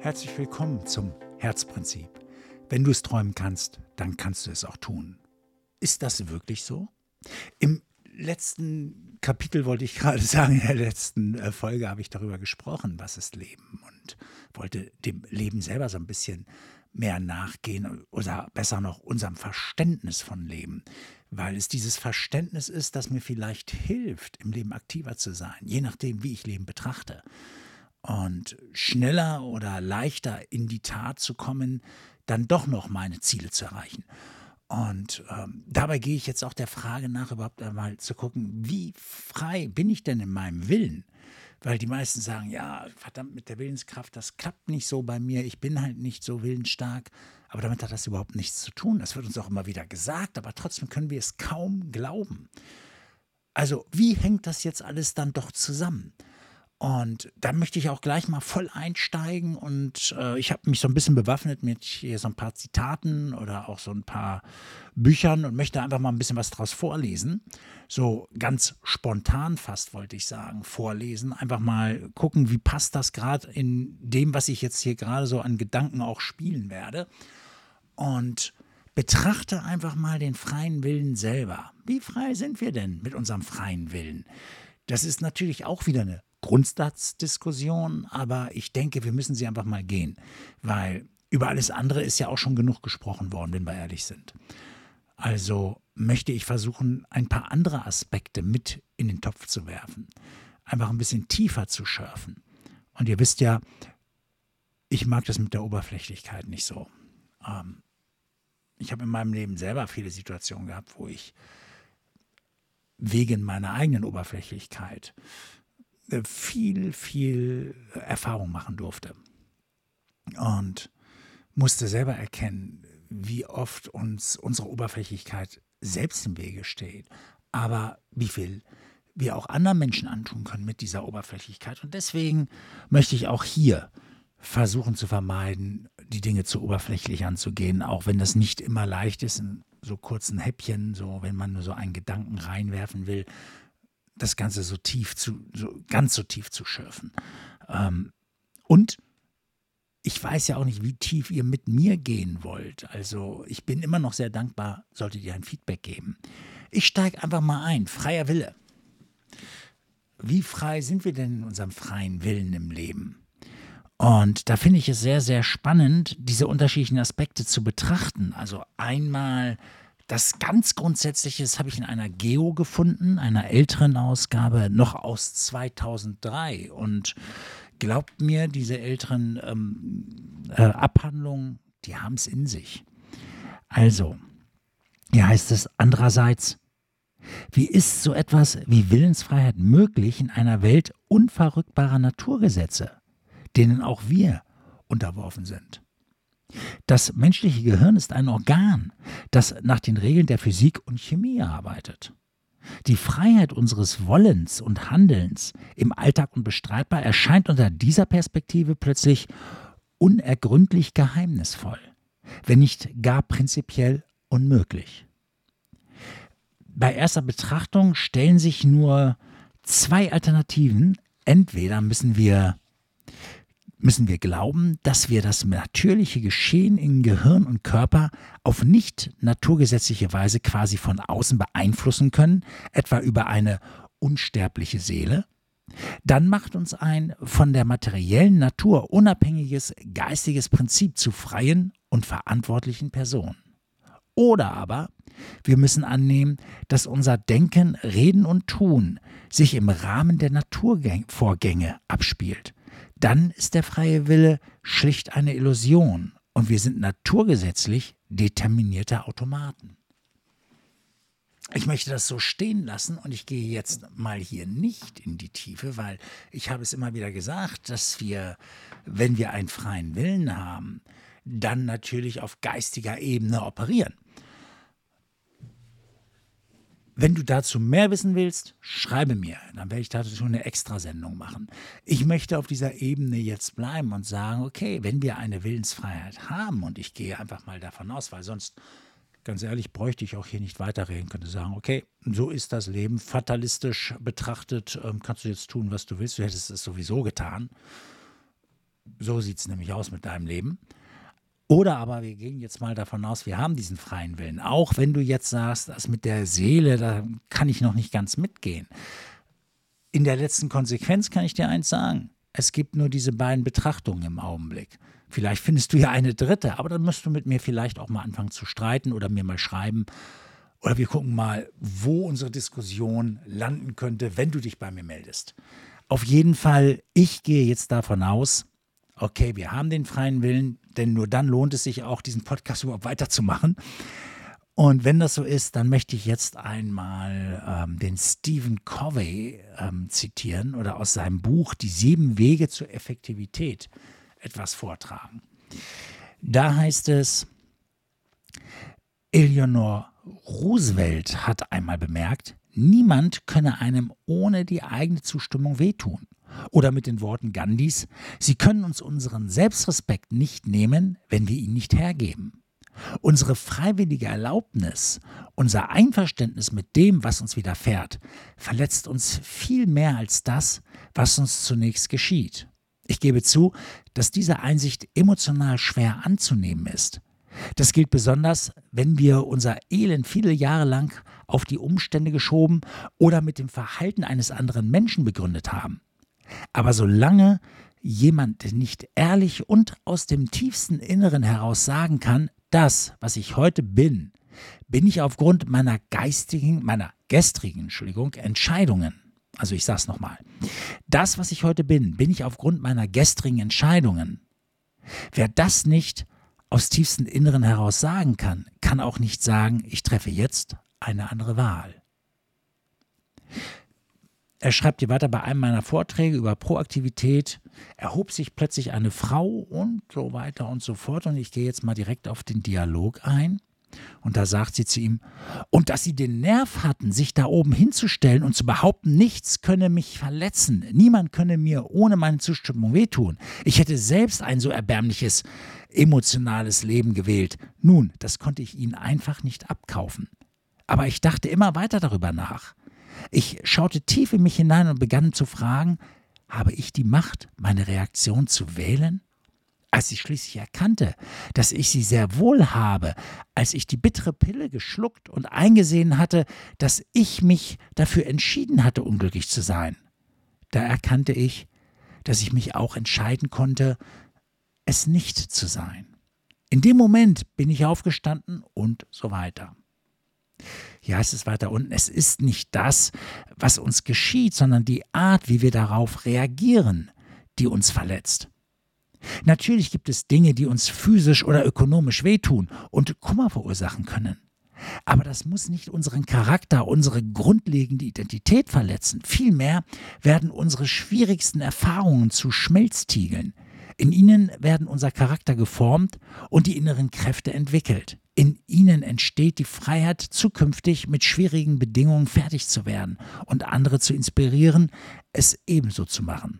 Herzlich willkommen zum Herzprinzip. Wenn du es träumen kannst, dann kannst du es auch tun. Ist das wirklich so? Im letzten Kapitel wollte ich gerade sagen, in der letzten äh, Folge habe ich darüber gesprochen, was ist Leben und wollte dem Leben selber so ein bisschen mehr nachgehen oder besser noch unserem Verständnis von Leben, weil es dieses Verständnis ist, das mir vielleicht hilft, im Leben aktiver zu sein, je nachdem, wie ich Leben betrachte. Und schneller oder leichter in die Tat zu kommen, dann doch noch meine Ziele zu erreichen. Und ähm, dabei gehe ich jetzt auch der Frage nach, überhaupt einmal zu gucken, wie frei bin ich denn in meinem Willen? Weil die meisten sagen, ja, verdammt, mit der Willenskraft, das klappt nicht so bei mir, ich bin halt nicht so willensstark. Aber damit hat das überhaupt nichts zu tun. Das wird uns auch immer wieder gesagt, aber trotzdem können wir es kaum glauben. Also, wie hängt das jetzt alles dann doch zusammen? Und da möchte ich auch gleich mal voll einsteigen und äh, ich habe mich so ein bisschen bewaffnet mit hier so ein paar Zitaten oder auch so ein paar Büchern und möchte einfach mal ein bisschen was draus vorlesen. So ganz spontan fast wollte ich sagen, vorlesen. Einfach mal gucken, wie passt das gerade in dem, was ich jetzt hier gerade so an Gedanken auch spielen werde. Und betrachte einfach mal den freien Willen selber. Wie frei sind wir denn mit unserem freien Willen? Das ist natürlich auch wieder eine Grundsatzdiskussion, aber ich denke, wir müssen sie einfach mal gehen, weil über alles andere ist ja auch schon genug gesprochen worden, wenn wir ehrlich sind. Also möchte ich versuchen, ein paar andere Aspekte mit in den Topf zu werfen, einfach ein bisschen tiefer zu schürfen. Und ihr wisst ja, ich mag das mit der Oberflächlichkeit nicht so. Ähm, ich habe in meinem Leben selber viele Situationen gehabt, wo ich wegen meiner eigenen Oberflächlichkeit viel, viel Erfahrung machen durfte. Und musste selber erkennen, wie oft uns unsere Oberflächlichkeit selbst im Wege steht, aber wie viel wir auch anderen Menschen antun können mit dieser Oberflächlichkeit. Und deswegen möchte ich auch hier versuchen zu vermeiden, die Dinge zu oberflächlich anzugehen, auch wenn das nicht immer leicht ist, in so kurzen Häppchen, so wenn man nur so einen Gedanken reinwerfen will, das Ganze so tief zu, so ganz so tief zu schürfen. Ähm, und ich weiß ja auch nicht, wie tief ihr mit mir gehen wollt. Also ich bin immer noch sehr dankbar, solltet ihr ein Feedback geben. Ich steige einfach mal ein. Freier Wille. Wie frei sind wir denn in unserem freien Willen im Leben? Und da finde ich es sehr, sehr spannend, diese unterschiedlichen Aspekte zu betrachten. Also einmal das ganz Grundsätzliche, habe ich in einer Geo gefunden, einer älteren Ausgabe, noch aus 2003. Und glaubt mir, diese älteren ähm, äh, Abhandlungen, die haben es in sich. Also, hier heißt es andererseits, wie ist so etwas wie Willensfreiheit möglich in einer Welt unverrückbarer Naturgesetze, denen auch wir unterworfen sind? Das menschliche Gehirn ist ein Organ, das nach den Regeln der Physik und Chemie arbeitet. Die Freiheit unseres Wollens und Handelns im Alltag unbestreitbar erscheint unter dieser Perspektive plötzlich unergründlich geheimnisvoll, wenn nicht gar prinzipiell unmöglich. Bei erster Betrachtung stellen sich nur zwei Alternativen. Entweder müssen wir müssen wir glauben, dass wir das natürliche Geschehen in Gehirn und Körper auf nicht naturgesetzliche Weise quasi von außen beeinflussen können, etwa über eine unsterbliche Seele? Dann macht uns ein von der materiellen Natur unabhängiges geistiges Prinzip zu freien und verantwortlichen Personen. Oder aber wir müssen annehmen, dass unser Denken, Reden und Tun sich im Rahmen der Naturvorgänge abspielt dann ist der freie Wille schlicht eine Illusion und wir sind naturgesetzlich determinierte Automaten. Ich möchte das so stehen lassen und ich gehe jetzt mal hier nicht in die Tiefe, weil ich habe es immer wieder gesagt, dass wir, wenn wir einen freien Willen haben, dann natürlich auf geistiger Ebene operieren. Wenn du dazu mehr wissen willst, schreibe mir. Dann werde ich dazu eine Extrasendung machen. Ich möchte auf dieser Ebene jetzt bleiben und sagen, okay, wenn wir eine Willensfreiheit haben, und ich gehe einfach mal davon aus, weil sonst, ganz ehrlich, bräuchte ich auch hier nicht weiterreden, könnte sagen, okay, so ist das Leben. Fatalistisch betrachtet, ähm, kannst du jetzt tun, was du willst. Du hättest es sowieso getan. So sieht es nämlich aus mit deinem Leben. Oder aber wir gehen jetzt mal davon aus, wir haben diesen freien Willen. Auch wenn du jetzt sagst, das mit der Seele, da kann ich noch nicht ganz mitgehen. In der letzten Konsequenz kann ich dir eins sagen. Es gibt nur diese beiden Betrachtungen im Augenblick. Vielleicht findest du ja eine dritte, aber dann musst du mit mir vielleicht auch mal anfangen zu streiten oder mir mal schreiben. Oder wir gucken mal, wo unsere Diskussion landen könnte, wenn du dich bei mir meldest. Auf jeden Fall, ich gehe jetzt davon aus, okay, wir haben den freien Willen, denn nur dann lohnt es sich auch, diesen Podcast überhaupt weiterzumachen. Und wenn das so ist, dann möchte ich jetzt einmal ähm, den Stephen Covey ähm, zitieren oder aus seinem Buch Die sieben Wege zur Effektivität etwas vortragen. Da heißt es, Eleanor Roosevelt hat einmal bemerkt, niemand könne einem ohne die eigene Zustimmung wehtun. Oder mit den Worten Gandhis, Sie können uns unseren Selbstrespekt nicht nehmen, wenn wir ihn nicht hergeben. Unsere freiwillige Erlaubnis, unser Einverständnis mit dem, was uns widerfährt, verletzt uns viel mehr als das, was uns zunächst geschieht. Ich gebe zu, dass diese Einsicht emotional schwer anzunehmen ist. Das gilt besonders, wenn wir unser Elend viele Jahre lang auf die Umstände geschoben oder mit dem Verhalten eines anderen Menschen begründet haben. Aber solange jemand nicht ehrlich und aus dem tiefsten Inneren heraus sagen kann, das, was ich heute bin, bin ich aufgrund meiner geistigen, meiner gestrigen, Entschuldigung, Entscheidungen. Also ich sage es nochmal. Das, was ich heute bin, bin ich aufgrund meiner gestrigen Entscheidungen. Wer das nicht aus tiefstem Inneren heraus sagen kann, kann auch nicht sagen, ich treffe jetzt eine andere Wahl. Er schreibt hier weiter bei einem meiner Vorträge über Proaktivität, erhob sich plötzlich eine Frau und so weiter und so fort. Und ich gehe jetzt mal direkt auf den Dialog ein. Und da sagt sie zu ihm, und dass sie den Nerv hatten, sich da oben hinzustellen und zu behaupten, nichts könne mich verletzen, niemand könne mir ohne meine Zustimmung wehtun. Ich hätte selbst ein so erbärmliches, emotionales Leben gewählt. Nun, das konnte ich ihnen einfach nicht abkaufen. Aber ich dachte immer weiter darüber nach. Ich schaute tief in mich hinein und begann zu fragen, habe ich die Macht, meine Reaktion zu wählen? Als ich schließlich erkannte, dass ich sie sehr wohl habe, als ich die bittere Pille geschluckt und eingesehen hatte, dass ich mich dafür entschieden hatte, unglücklich zu sein, da erkannte ich, dass ich mich auch entscheiden konnte, es nicht zu sein. In dem Moment bin ich aufgestanden und so weiter. Hier heißt es weiter unten, es ist nicht das, was uns geschieht, sondern die Art, wie wir darauf reagieren, die uns verletzt. Natürlich gibt es Dinge, die uns physisch oder ökonomisch wehtun und Kummer verursachen können. Aber das muss nicht unseren Charakter, unsere grundlegende Identität verletzen. Vielmehr werden unsere schwierigsten Erfahrungen zu Schmelztiegeln. In ihnen werden unser Charakter geformt und die inneren Kräfte entwickelt. In ihnen entsteht die Freiheit, zukünftig mit schwierigen Bedingungen fertig zu werden und andere zu inspirieren, es ebenso zu machen.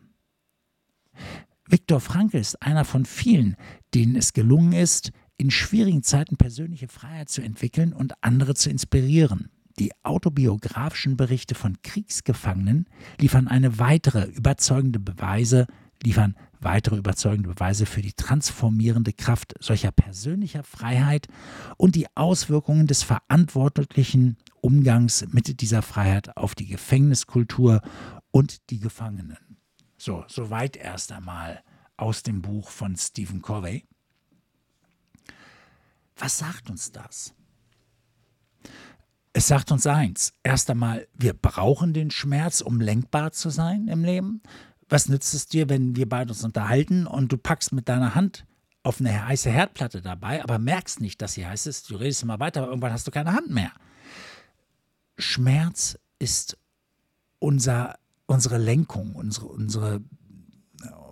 Viktor Frankl ist einer von vielen, denen es gelungen ist, in schwierigen Zeiten persönliche Freiheit zu entwickeln und andere zu inspirieren. Die autobiografischen Berichte von Kriegsgefangenen liefern eine weitere überzeugende Beweise, liefern weitere überzeugende Beweise für die transformierende Kraft solcher persönlicher Freiheit und die Auswirkungen des verantwortlichen Umgangs mit dieser Freiheit auf die Gefängniskultur und die Gefangenen. So, soweit erst einmal aus dem Buch von Stephen Covey. Was sagt uns das? Es sagt uns eins. Erst einmal, wir brauchen den Schmerz, um lenkbar zu sein im Leben. Was nützt es dir, wenn wir beide uns unterhalten und du packst mit deiner Hand auf eine heiße Herdplatte dabei, aber merkst nicht, dass sie heiß ist. Du redest immer weiter, aber irgendwann hast du keine Hand mehr. Schmerz ist unser unsere Lenkung, unsere, unsere,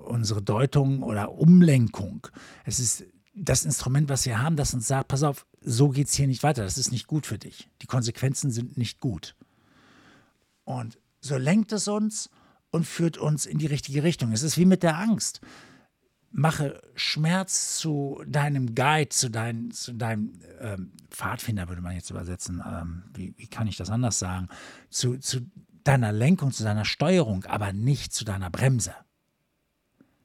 unsere Deutung oder Umlenkung. Es ist das Instrument, was wir haben, das uns sagt, pass auf, so geht es hier nicht weiter, das ist nicht gut für dich. Die Konsequenzen sind nicht gut. Und so lenkt es uns und führt uns in die richtige Richtung. Es ist wie mit der Angst. Mache Schmerz zu deinem Guide, zu, dein, zu deinem ähm, Pfadfinder, würde man jetzt übersetzen. Ähm, wie, wie, kann ich das anders sagen? Zu, zu deiner Lenkung, zu deiner Steuerung, aber nicht zu deiner Bremse.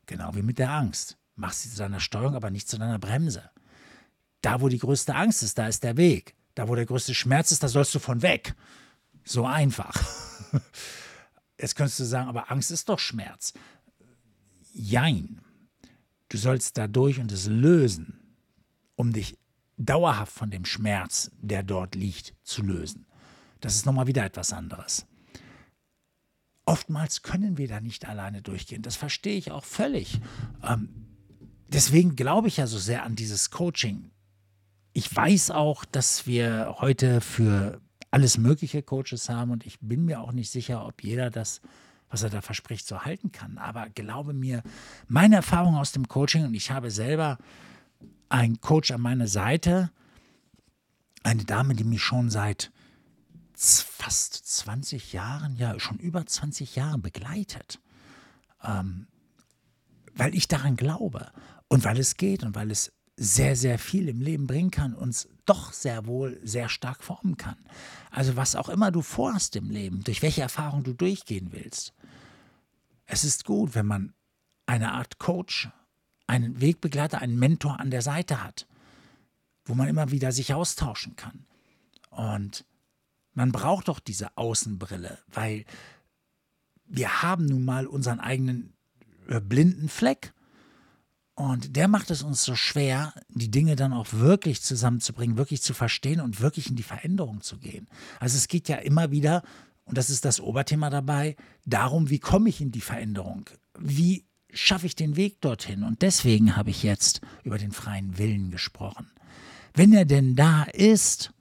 Genau wie mit der Angst. Mach sie zu deiner Steuerung, aber nicht zu deiner Bremse. Da, wo die größte Angst ist, da ist der Weg. Da, wo der größte Schmerz ist, da sollst du von weg. So einfach. Jetzt könntest du sagen, aber Angst ist doch Schmerz. Jein. Du sollst dadurch und es lösen, um dich dauerhaft von dem Schmerz, der dort liegt, zu lösen. Das ist nochmal wieder etwas anderes. Oftmals können wir da nicht alleine durchgehen. Das verstehe ich auch völlig. Ähm, deswegen glaube ich ja so sehr an dieses Coaching. Ich weiß auch, dass wir heute für alles mögliche Coaches haben und ich bin mir auch nicht sicher, ob jeder das, was er da verspricht, so halten kann. Aber glaube mir, meine Erfahrung aus dem Coaching und ich habe selber einen Coach an meiner Seite, eine Dame, die mich schon seit fast 20 Jahren, ja schon über 20 Jahren begleitet, ähm, weil ich daran glaube und weil es geht und weil es sehr, sehr viel im Leben bringen kann, uns doch sehr wohl sehr stark formen kann. Also was auch immer du vorhast im Leben, durch welche Erfahrung du durchgehen willst. Es ist gut, wenn man eine Art Coach, einen Wegbegleiter, einen Mentor an der Seite hat, wo man immer wieder sich austauschen kann. Und man braucht doch diese Außenbrille, weil wir haben nun mal unseren eigenen äh, blinden Fleck und der macht es uns so schwer, die Dinge dann auch wirklich zusammenzubringen, wirklich zu verstehen und wirklich in die Veränderung zu gehen. Also es geht ja immer wieder, und das ist das Oberthema dabei, darum, wie komme ich in die Veränderung? Wie schaffe ich den Weg dorthin? Und deswegen habe ich jetzt über den freien Willen gesprochen. Wenn er denn da ist,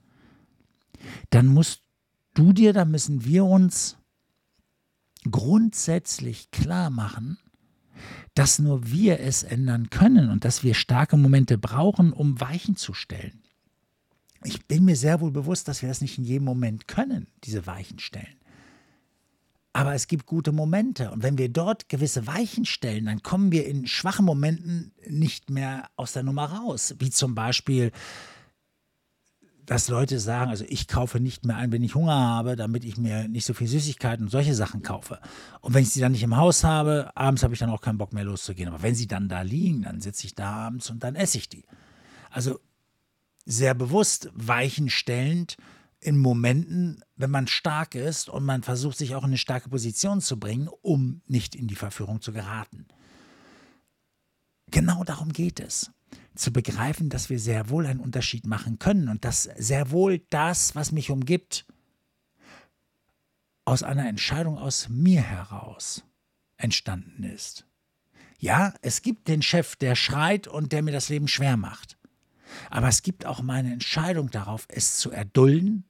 dann musst du dir, da müssen wir uns grundsätzlich klar machen, dass nur wir es ändern können und dass wir starke Momente brauchen, um Weichen zu stellen. Ich bin mir sehr wohl bewusst, dass wir das nicht in jedem Moment können, diese Weichen stellen. Aber es gibt gute Momente. Und wenn wir dort gewisse Weichen stellen, dann kommen wir in schwachen Momenten nicht mehr aus der Nummer raus. Wie zum Beispiel, dass Leute sagen, also ich kaufe nicht mehr ein, wenn ich Hunger habe, damit ich mir nicht so viel Süßigkeiten und solche Sachen kaufe. Und wenn ich sie dann nicht im Haus habe, abends habe ich dann auch keinen Bock mehr loszugehen. Aber wenn sie dann da liegen, dann sitze ich da abends und dann esse ich die. Also sehr bewusst weichenstellend in Momenten, wenn man stark ist und man versucht, sich auch in eine starke Position zu bringen, um nicht in die Verführung zu geraten. Genau darum geht es zu begreifen, dass wir sehr wohl einen Unterschied machen können und dass sehr wohl das, was mich umgibt, aus einer Entscheidung aus mir heraus entstanden ist. Ja, es gibt den Chef, der schreit und der mir das Leben schwer macht. Aber es gibt auch meine Entscheidung darauf, es zu erdulden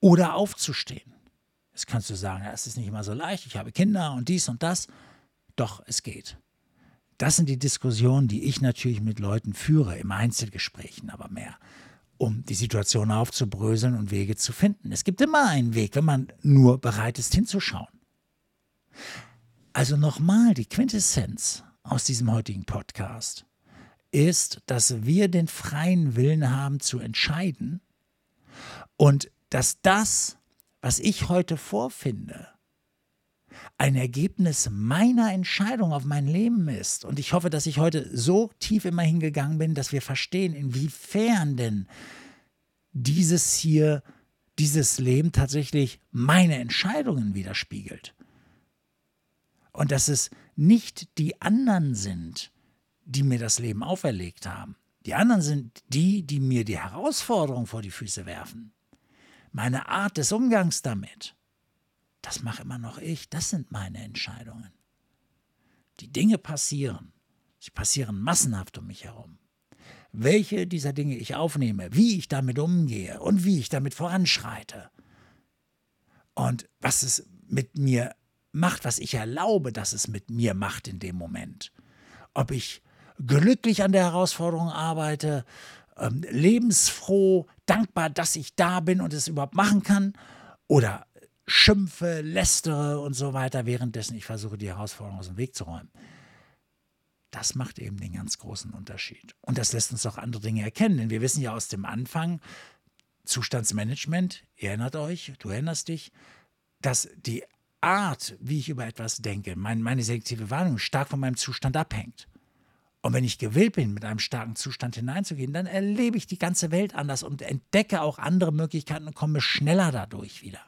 oder aufzustehen. Jetzt kannst du sagen, ja, es ist nicht immer so leicht, ich habe Kinder und dies und das. Doch, es geht. Das sind die Diskussionen, die ich natürlich mit Leuten führe, im Einzelgesprächen aber mehr, um die Situation aufzubröseln und Wege zu finden. Es gibt immer einen Weg, wenn man nur bereit ist hinzuschauen. Also nochmal, die Quintessenz aus diesem heutigen Podcast ist, dass wir den freien Willen haben zu entscheiden und dass das, was ich heute vorfinde, ein Ergebnis meiner Entscheidung auf mein Leben ist. Und ich hoffe, dass ich heute so tief immer hingegangen bin, dass wir verstehen, inwiefern denn dieses hier, dieses Leben tatsächlich meine Entscheidungen widerspiegelt. Und dass es nicht die anderen sind, die mir das Leben auferlegt haben. Die anderen sind die, die mir die Herausforderung vor die Füße werfen. Meine Art des Umgangs damit das mache immer noch ich, das sind meine Entscheidungen. Die Dinge passieren, sie passieren massenhaft um mich herum. Welche dieser Dinge ich aufnehme, wie ich damit umgehe und wie ich damit voranschreite. Und was es mit mir macht, was ich erlaube, dass es mit mir macht in dem Moment. Ob ich glücklich an der Herausforderung arbeite, ähm, lebensfroh, dankbar, dass ich da bin und es überhaupt machen kann, oder schimpfe, lästere und so weiter, währenddessen ich versuche, die Herausforderung aus dem Weg zu räumen. Das macht eben den ganz großen Unterschied. Und das lässt uns auch andere Dinge erkennen, denn wir wissen ja aus dem Anfang, Zustandsmanagement, ihr erinnert euch, du erinnerst dich, dass die Art, wie ich über etwas denke, mein, meine selektive Wahrnehmung stark von meinem Zustand abhängt. Und wenn ich gewillt bin, mit einem starken Zustand hineinzugehen, dann erlebe ich die ganze Welt anders und entdecke auch andere Möglichkeiten und komme schneller dadurch wieder.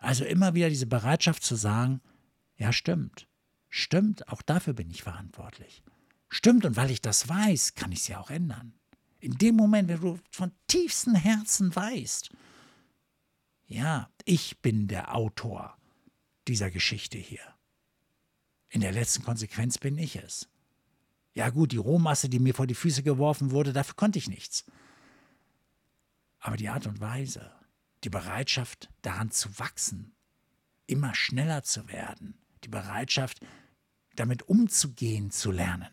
Also immer wieder diese Bereitschaft zu sagen, ja stimmt, stimmt, auch dafür bin ich verantwortlich. Stimmt, und weil ich das weiß, kann ich es ja auch ändern. In dem Moment, wenn du von tiefstem Herzen weißt, ja, ich bin der Autor dieser Geschichte hier. In der letzten Konsequenz bin ich es. Ja gut, die Rohmasse, die mir vor die Füße geworfen wurde, dafür konnte ich nichts. Aber die Art und Weise, die Bereitschaft daran zu wachsen, immer schneller zu werden, die Bereitschaft, damit umzugehen zu lernen,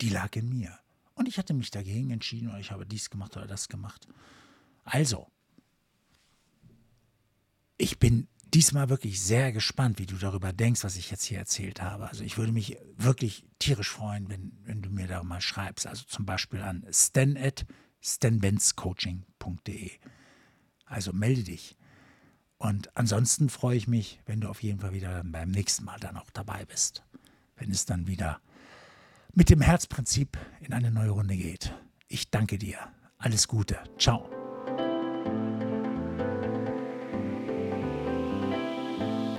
die lag in mir. Und ich hatte mich dagegen entschieden oder ich habe dies gemacht oder das gemacht. Also, ich bin diesmal wirklich sehr gespannt, wie du darüber denkst, was ich jetzt hier erzählt habe. Also ich würde mich wirklich tierisch freuen, wenn, wenn du mir da mal schreibst. Also zum Beispiel an stan at stanbenzcoaching.de. Also melde dich. Und ansonsten freue ich mich, wenn du auf jeden Fall wieder beim nächsten Mal dann auch dabei bist. Wenn es dann wieder mit dem Herzprinzip in eine neue Runde geht. Ich danke dir. Alles Gute. Ciao.